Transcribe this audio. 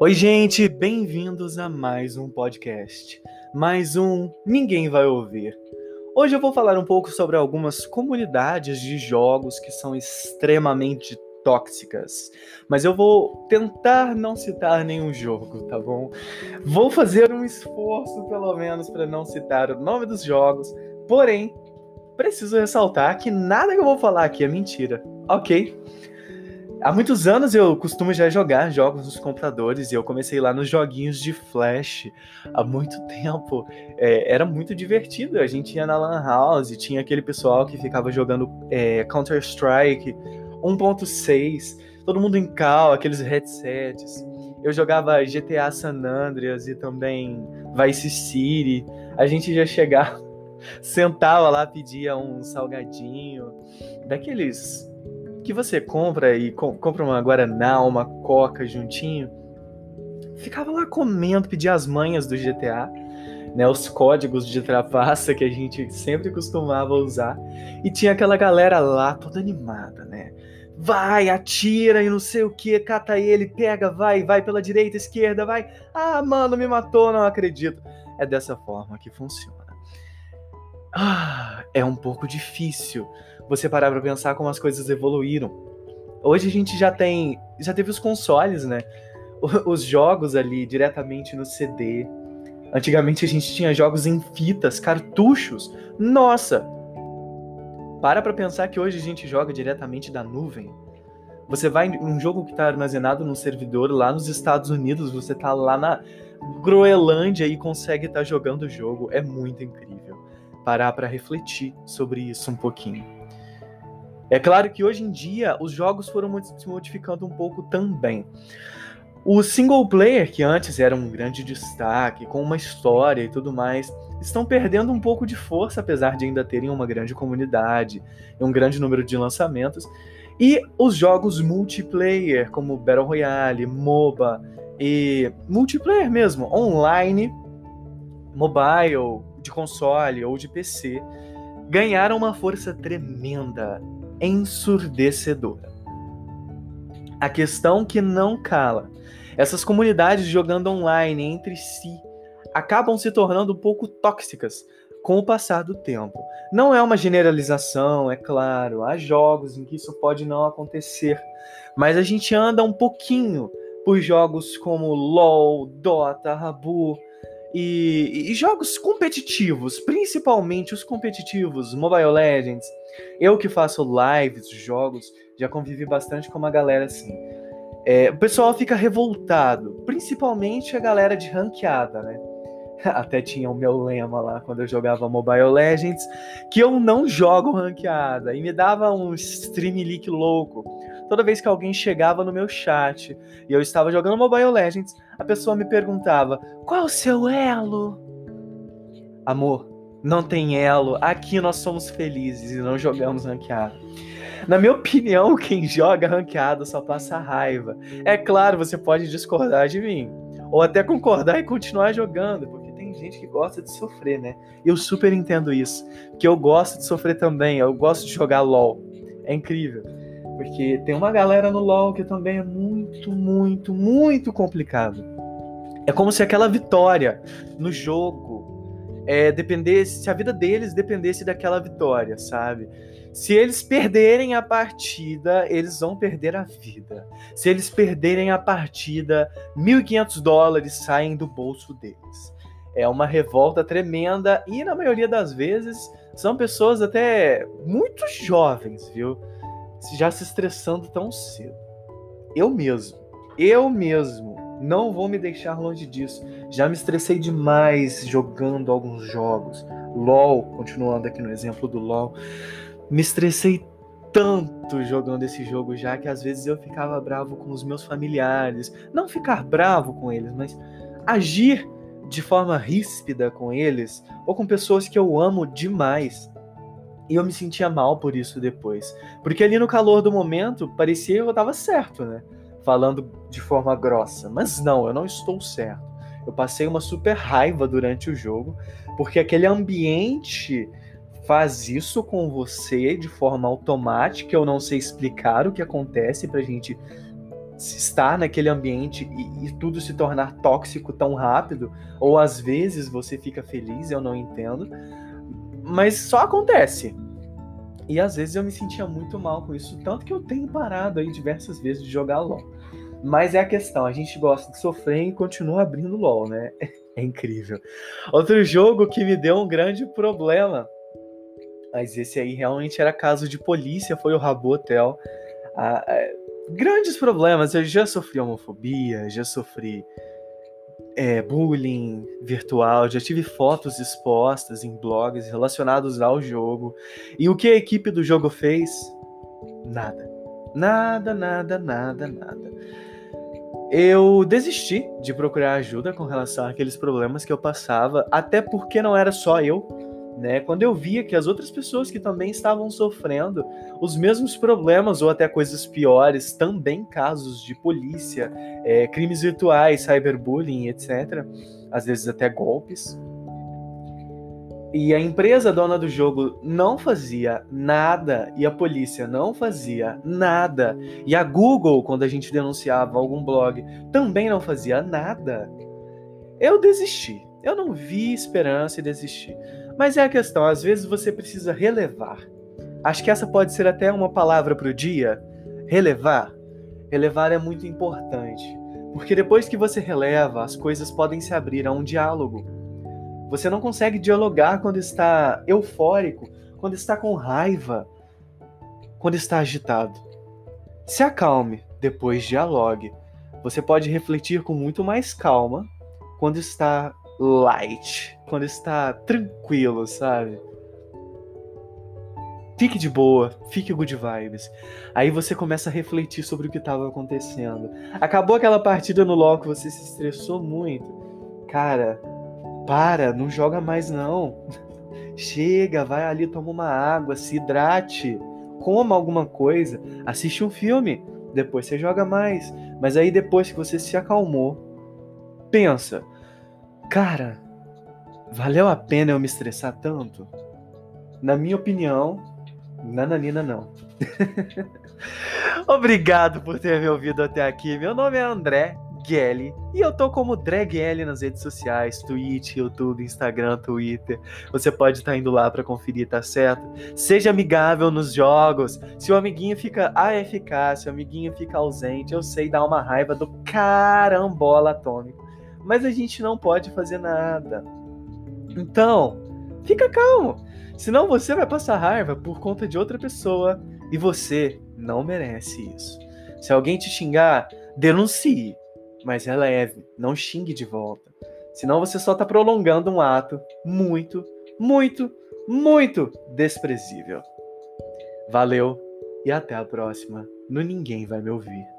Oi, gente, bem-vindos a mais um podcast. Mais um Ninguém Vai Ouvir. Hoje eu vou falar um pouco sobre algumas comunidades de jogos que são extremamente tóxicas. Mas eu vou tentar não citar nenhum jogo, tá bom? Vou fazer um esforço, pelo menos, para não citar o nome dos jogos. Porém, preciso ressaltar que nada que eu vou falar aqui é mentira, ok? Há muitos anos eu costumo já jogar jogos nos computadores e eu comecei lá nos joguinhos de Flash há muito tempo. É, era muito divertido. A gente ia na Lan House, tinha aquele pessoal que ficava jogando é, Counter-Strike 1.6, todo mundo em cal, aqueles headsets. Eu jogava GTA San Andreas e também Vice City. A gente já chegava, sentava lá, pedia um salgadinho, daqueles que você compra e co compra uma Guaraná, uma Coca juntinho, ficava lá comendo, pedia as manhas do GTA, né, os códigos de trapaça que a gente sempre costumava usar, e tinha aquela galera lá toda animada, né? Vai, atira e não sei o que, cata ele, pega, vai, vai pela direita, esquerda, vai. Ah, mano, me matou, não acredito. É dessa forma que funciona. Ah, é um pouco difícil você parar para pensar como as coisas evoluíram. Hoje a gente já tem, já teve os consoles, né? Os jogos ali diretamente no CD. Antigamente a gente tinha jogos em fitas, cartuchos. Nossa! Para pra pensar que hoje a gente joga diretamente da nuvem. Você vai um jogo que está armazenado num servidor lá nos Estados Unidos, você tá lá na Groenlândia e consegue estar tá jogando o jogo. É muito incrível. Parar para refletir sobre isso um pouquinho. É claro que hoje em dia os jogos foram se modificando um pouco também. O single player, que antes era um grande destaque, com uma história e tudo mais, estão perdendo um pouco de força, apesar de ainda terem uma grande comunidade e um grande número de lançamentos. E os jogos multiplayer, como Battle Royale, MOBA e multiplayer mesmo, online, mobile, de console ou de PC, ganharam uma força tremenda ensurdecedora. A questão que não cala. Essas comunidades jogando online entre si acabam se tornando um pouco tóxicas com o passar do tempo. Não é uma generalização, é claro, há jogos em que isso pode não acontecer, mas a gente anda um pouquinho por jogos como LoL, Dota, Rabu, e, e, jogos competitivos, principalmente os competitivos, Mobile Legends. Eu que faço lives, jogos, já convivi bastante com uma galera assim. É, o pessoal fica revoltado, principalmente a galera de ranqueada, né? Até tinha o meu lema lá quando eu jogava Mobile Legends, que eu não jogo ranqueada e me dava um stream leak louco. Toda vez que alguém chegava no meu chat e eu estava jogando Mobile Legends, a pessoa me perguntava: qual o seu elo? Amor, não tem elo. Aqui nós somos felizes e não jogamos ranqueado. Na minha opinião, quem joga ranqueado só passa raiva. É claro, você pode discordar de mim. Ou até concordar e continuar jogando, porque tem gente que gosta de sofrer, né? Eu super entendo isso. Que eu gosto de sofrer também, eu gosto de jogar LOL. É incrível. Porque tem uma galera no LoL que também é muito, muito, muito complicado. É como se aquela vitória no jogo é, dependesse, se a vida deles dependesse daquela vitória, sabe? Se eles perderem a partida, eles vão perder a vida. Se eles perderem a partida, 1.500 dólares saem do bolso deles. É uma revolta tremenda e, na maioria das vezes, são pessoas até muito jovens, viu? Já se estressando tão cedo. Eu mesmo, eu mesmo, não vou me deixar longe disso. Já me estressei demais jogando alguns jogos. LOL, continuando aqui no exemplo do LOL, me estressei tanto jogando esse jogo já que às vezes eu ficava bravo com os meus familiares. Não ficar bravo com eles, mas agir de forma ríspida com eles ou com pessoas que eu amo demais. E eu me sentia mal por isso depois. Porque ali no calor do momento, parecia que eu estava certo, né? Falando de forma grossa. Mas não, eu não estou certo. Eu passei uma super raiva durante o jogo, porque aquele ambiente faz isso com você de forma automática. Eu não sei explicar o que acontece pra gente estar naquele ambiente e, e, tudo se tornar tóxico tão rápido, ou às vezes você fica feliz, eu não entendo, mas só acontece. E às vezes eu me sentia muito mal com isso, tanto que eu tenho parado aí diversas vezes de jogar LOL. Mas é a questão, a gente gosta de sofrer e continua abrindo LOL, né? É incrível. Outro jogo que me deu um grande problema, mas esse aí realmente era caso de polícia, foi o Rabo Hotel. Ah, é, grandes problemas, eu já sofri homofobia, já sofri é, bullying virtual, já tive fotos expostas em blogs relacionados ao jogo. E o que a equipe do jogo fez? Nada. Nada, nada, nada, nada eu desisti de procurar ajuda com relação àqueles problemas que eu passava, até porque não era só eu, né? Quando eu via que as outras pessoas que também estavam sofrendo os mesmos problemas ou até coisas piores, também casos de polícia, é, crimes virtuais, cyberbullying, etc., às vezes até golpes, e a empresa dona do jogo não fazia nada e a polícia não fazia nada e a Google, quando a gente denunciava algum blog, também não fazia nada, eu desisti. Eu não vi esperança e desisti. Mas é a questão, às vezes você precisa relevar. Acho que essa pode ser até uma palavra para o dia. Relevar. Relevar é muito importante. Porque depois que você releva, as coisas podem se abrir a um diálogo você não consegue dialogar quando está eufórico, quando está com raiva, quando está agitado. Se acalme, depois dialogue. Você pode refletir com muito mais calma quando está light, quando está tranquilo, sabe? Fique de boa, fique good vibes. Aí você começa a refletir sobre o que estava acontecendo. Acabou aquela partida no LoL que você se estressou muito. Cara, para, não joga mais não. Chega, vai ali, toma uma água, se hidrate, coma alguma coisa, assiste um filme, depois você joga mais. Mas aí depois que você se acalmou, pensa, cara, valeu a pena eu me estressar tanto? Na minha opinião, nananina não. Obrigado por ter me ouvido até aqui. Meu nome é André Gelli. E eu tô como Drag nas redes sociais, Twitch, YouTube, Instagram, Twitter. Você pode estar tá indo lá para conferir, tá certo? Seja amigável nos jogos. Se o amiguinho fica AFK, se o amiguinho fica ausente, eu sei dar uma raiva do carambola atômico. Mas a gente não pode fazer nada. Então, fica calmo. Senão você vai passar raiva por conta de outra pessoa e você não merece isso. Se alguém te xingar, denuncie mas releve, não xingue de volta. Senão você só está prolongando um ato muito, muito, muito desprezível. Valeu e até a próxima no Ninguém Vai Me Ouvir.